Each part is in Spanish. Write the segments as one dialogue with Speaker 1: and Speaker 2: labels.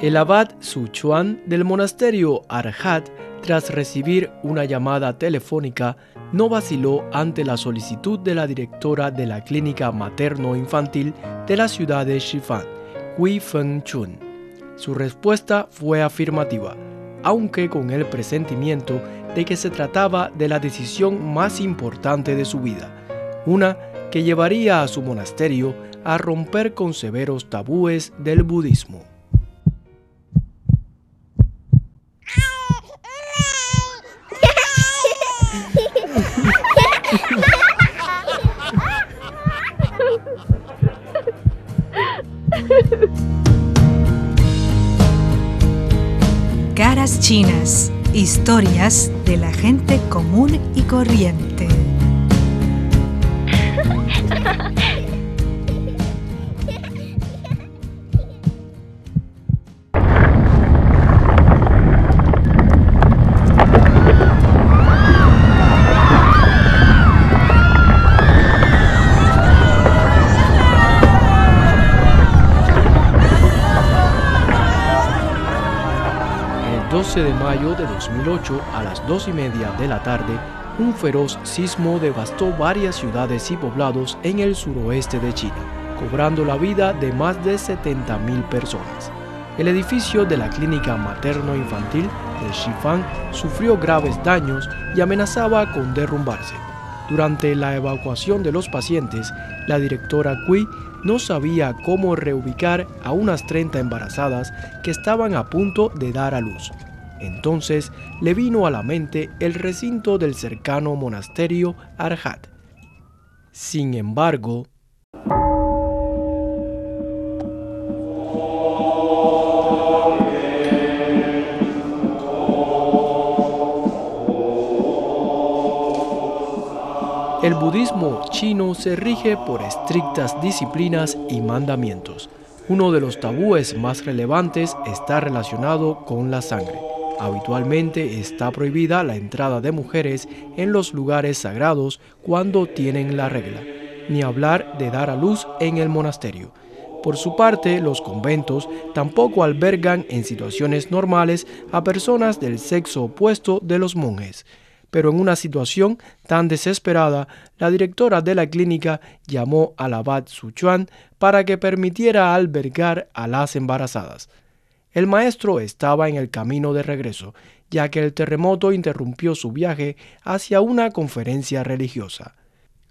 Speaker 1: El abad Su Chuan del monasterio Arhat, tras recibir una llamada telefónica, no vaciló ante la solicitud de la directora de la clínica materno-infantil de la ciudad de Shifan, Hui Feng Chun. Su respuesta fue afirmativa, aunque con el presentimiento de que se trataba de la decisión más importante de su vida, una que llevaría a su monasterio a romper con severos tabúes del budismo.
Speaker 2: Chinas, historias de la gente común y corriente.
Speaker 1: 12 de mayo de 2008 a las 2 y media de la tarde, un feroz sismo devastó varias ciudades y poblados en el suroeste de China, cobrando la vida de más de 70.000 personas. El edificio de la clínica materno-infantil de Shifang sufrió graves daños y amenazaba con derrumbarse. Durante la evacuación de los pacientes, la directora Cui no sabía cómo reubicar a unas 30 embarazadas que estaban a punto de dar a luz. Entonces le vino a la mente el recinto del cercano monasterio Arhat. Sin embargo, El budismo chino se rige por estrictas disciplinas y mandamientos. Uno de los tabúes más relevantes está relacionado con la sangre. Habitualmente está prohibida la entrada de mujeres en los lugares sagrados cuando tienen la regla, ni hablar de dar a luz en el monasterio. Por su parte, los conventos tampoco albergan en situaciones normales a personas del sexo opuesto de los monjes. Pero en una situación tan desesperada, la directora de la clínica llamó al abad Suchuan para que permitiera albergar a las embarazadas. El maestro estaba en el camino de regreso, ya que el terremoto interrumpió su viaje hacia una conferencia religiosa.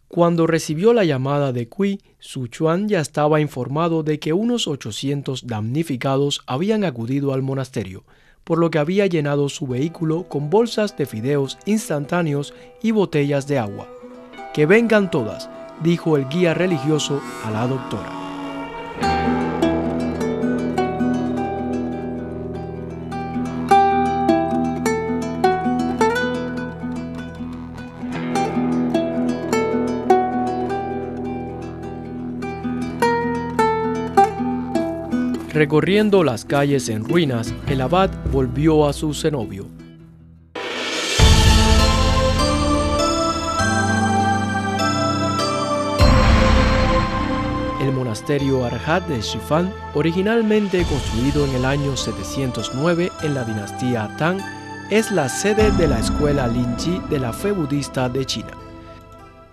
Speaker 1: Cuando recibió la llamada de Cui, Su Chuan ya estaba informado de que unos 800 damnificados habían acudido al monasterio, por lo que había llenado su vehículo con bolsas de fideos instantáneos y botellas de agua. Que vengan todas, dijo el guía religioso a la doctora. Recorriendo las calles en ruinas, el abad volvió a su cenobio. El monasterio Arhat de Shifan, originalmente construido en el año 709 en la dinastía Tang, es la sede de la escuela Linji de la fe budista de China.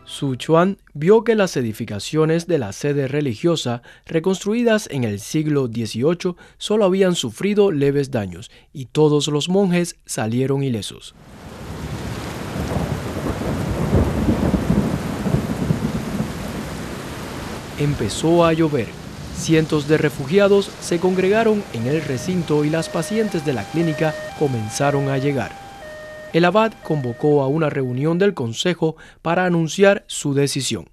Speaker 1: Su Chuan vio que las edificaciones de la sede religiosa reconstruidas en el siglo XVIII solo habían sufrido leves daños y todos los monjes salieron ilesos. Empezó a llover. Cientos de refugiados se congregaron en el recinto y las pacientes de la clínica comenzaron a llegar el abad convocó a una reunión del Consejo para anunciar su decisión,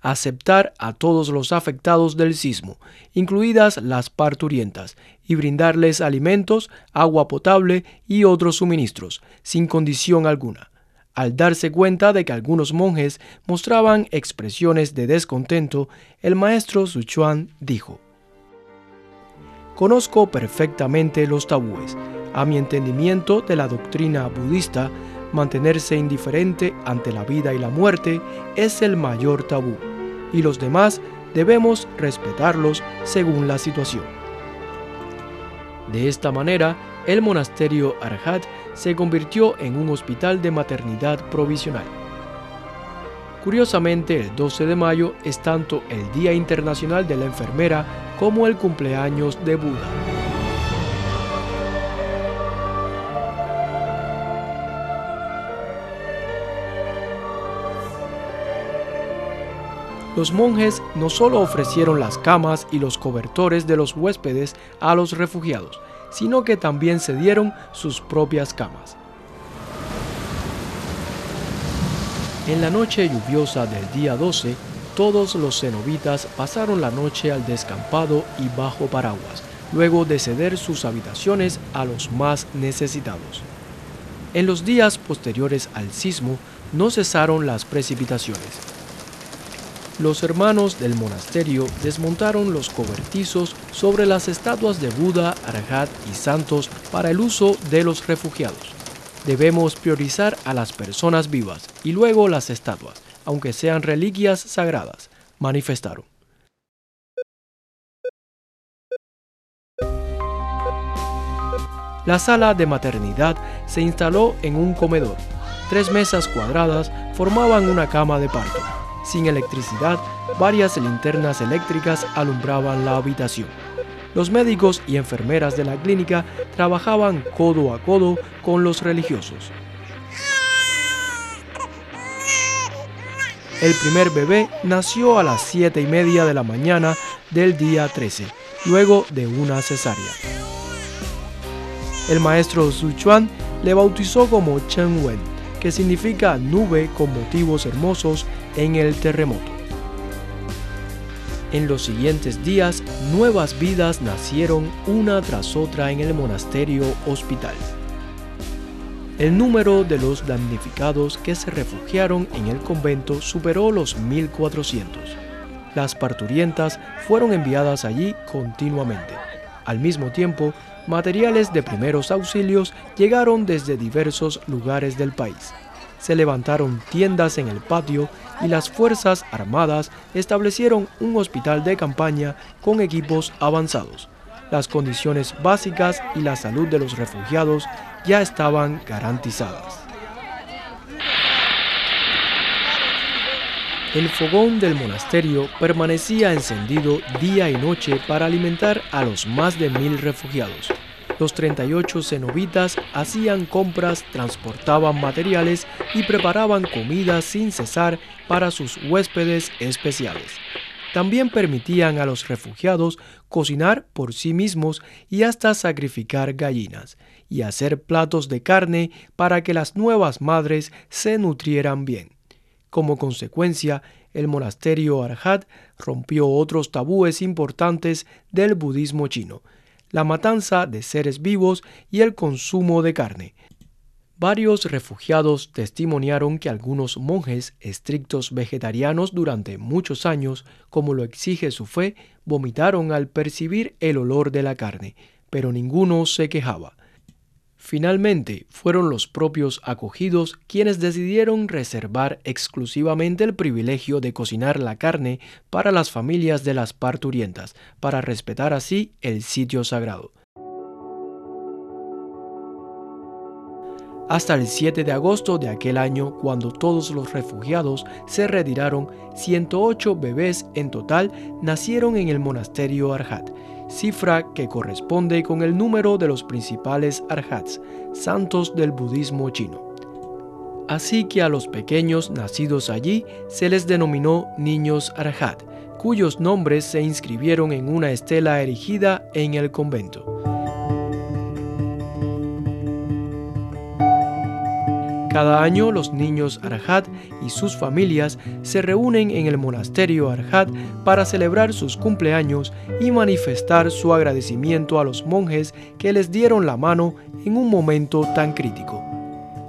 Speaker 1: aceptar a todos los afectados del sismo, incluidas las parturientas, y brindarles alimentos, agua potable y otros suministros, sin condición alguna. Al darse cuenta de que algunos monjes mostraban expresiones de descontento, el maestro Suchuan dijo, Conozco perfectamente los tabúes, a mi entendimiento de la doctrina budista, mantenerse indiferente ante la vida y la muerte es el mayor tabú, y los demás debemos respetarlos según la situación. De esta manera, el monasterio Arhat se convirtió en un hospital de maternidad provisional. Curiosamente, el 12 de mayo es tanto el Día Internacional de la Enfermera como el cumpleaños de Buda. Los monjes no solo ofrecieron las camas y los cobertores de los huéspedes a los refugiados, sino que también se dieron sus propias camas. En la noche lluviosa del día 12, todos los cenobitas pasaron la noche al descampado y bajo paraguas, luego de ceder sus habitaciones a los más necesitados. En los días posteriores al sismo no cesaron las precipitaciones. Los hermanos del monasterio desmontaron los cobertizos sobre las estatuas de Buda, Arhat y santos para el uso de los refugiados. Debemos priorizar a las personas vivas y luego las estatuas, aunque sean reliquias sagradas, manifestaron. La sala de maternidad se instaló en un comedor. Tres mesas cuadradas formaban una cama de parto. Sin electricidad, varias linternas eléctricas alumbraban la habitación. Los médicos y enfermeras de la clínica trabajaban codo a codo con los religiosos. El primer bebé nació a las 7 y media de la mañana del día 13, luego de una cesárea. El maestro Su Chuan le bautizó como Chen Wen, que significa nube con motivos hermosos en el terremoto. En los siguientes días, nuevas vidas nacieron una tras otra en el monasterio hospital. El número de los damnificados que se refugiaron en el convento superó los 1400. Las parturientas fueron enviadas allí continuamente. Al mismo tiempo, materiales de primeros auxilios llegaron desde diversos lugares del país se levantaron tiendas en el patio y las Fuerzas Armadas establecieron un hospital de campaña con equipos avanzados. Las condiciones básicas y la salud de los refugiados ya estaban garantizadas. El fogón del monasterio permanecía encendido día y noche para alimentar a los más de mil refugiados. Los 38 cenobitas hacían compras, transportaban materiales y preparaban comida sin cesar para sus huéspedes especiales. También permitían a los refugiados cocinar por sí mismos y hasta sacrificar gallinas y hacer platos de carne para que las nuevas madres se nutrieran bien. Como consecuencia, el monasterio Arhat rompió otros tabúes importantes del budismo chino, la matanza de seres vivos y el consumo de carne. Varios refugiados testimoniaron que algunos monjes estrictos vegetarianos durante muchos años, como lo exige su fe, vomitaron al percibir el olor de la carne, pero ninguno se quejaba. Finalmente, fueron los propios acogidos quienes decidieron reservar exclusivamente el privilegio de cocinar la carne para las familias de las parturientas, para respetar así el sitio sagrado. Hasta el 7 de agosto de aquel año, cuando todos los refugiados se retiraron, 108 bebés en total nacieron en el monasterio Arhat cifra que corresponde con el número de los principales arhats, santos del budismo chino. Así que a los pequeños nacidos allí se les denominó niños arhat, cuyos nombres se inscribieron en una estela erigida en el convento. Cada año los niños Arhat y sus familias se reúnen en el monasterio Arhat para celebrar sus cumpleaños y manifestar su agradecimiento a los monjes que les dieron la mano en un momento tan crítico.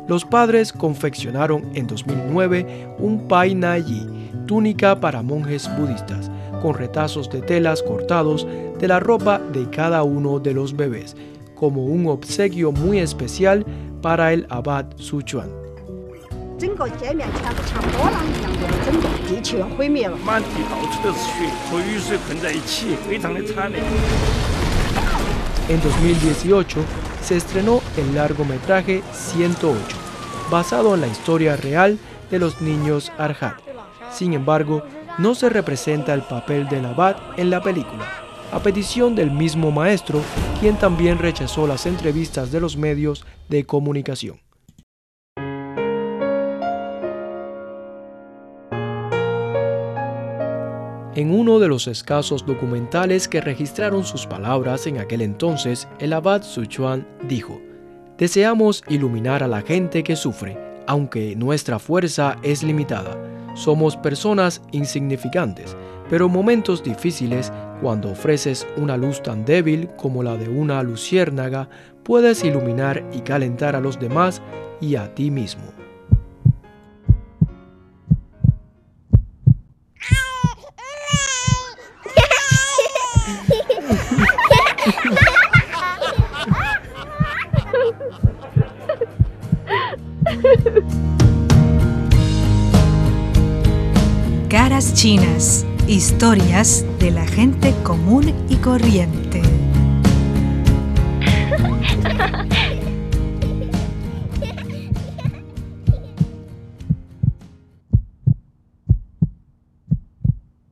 Speaker 1: Los padres confeccionaron en 2009 un Pai Nayi, túnica para monjes budistas, con retazos de telas cortados de la ropa de cada uno de los bebés, como un obsequio muy especial para el abad Suchuan. En 2018 se estrenó el largometraje 108, basado en la historia real de los niños Arhat. Sin embargo, no se representa el papel del abad en la película, a petición del mismo maestro, quien también rechazó las entrevistas de los medios de comunicación. En uno de los escasos documentales que registraron sus palabras en aquel entonces, el abad Suchuan dijo, Deseamos iluminar a la gente que sufre, aunque nuestra fuerza es limitada. Somos personas insignificantes, pero en momentos difíciles, cuando ofreces una luz tan débil como la de una luciérnaga, puedes iluminar y calentar a los demás y a ti mismo.
Speaker 2: Caras chinas, historias de la gente común y corriente.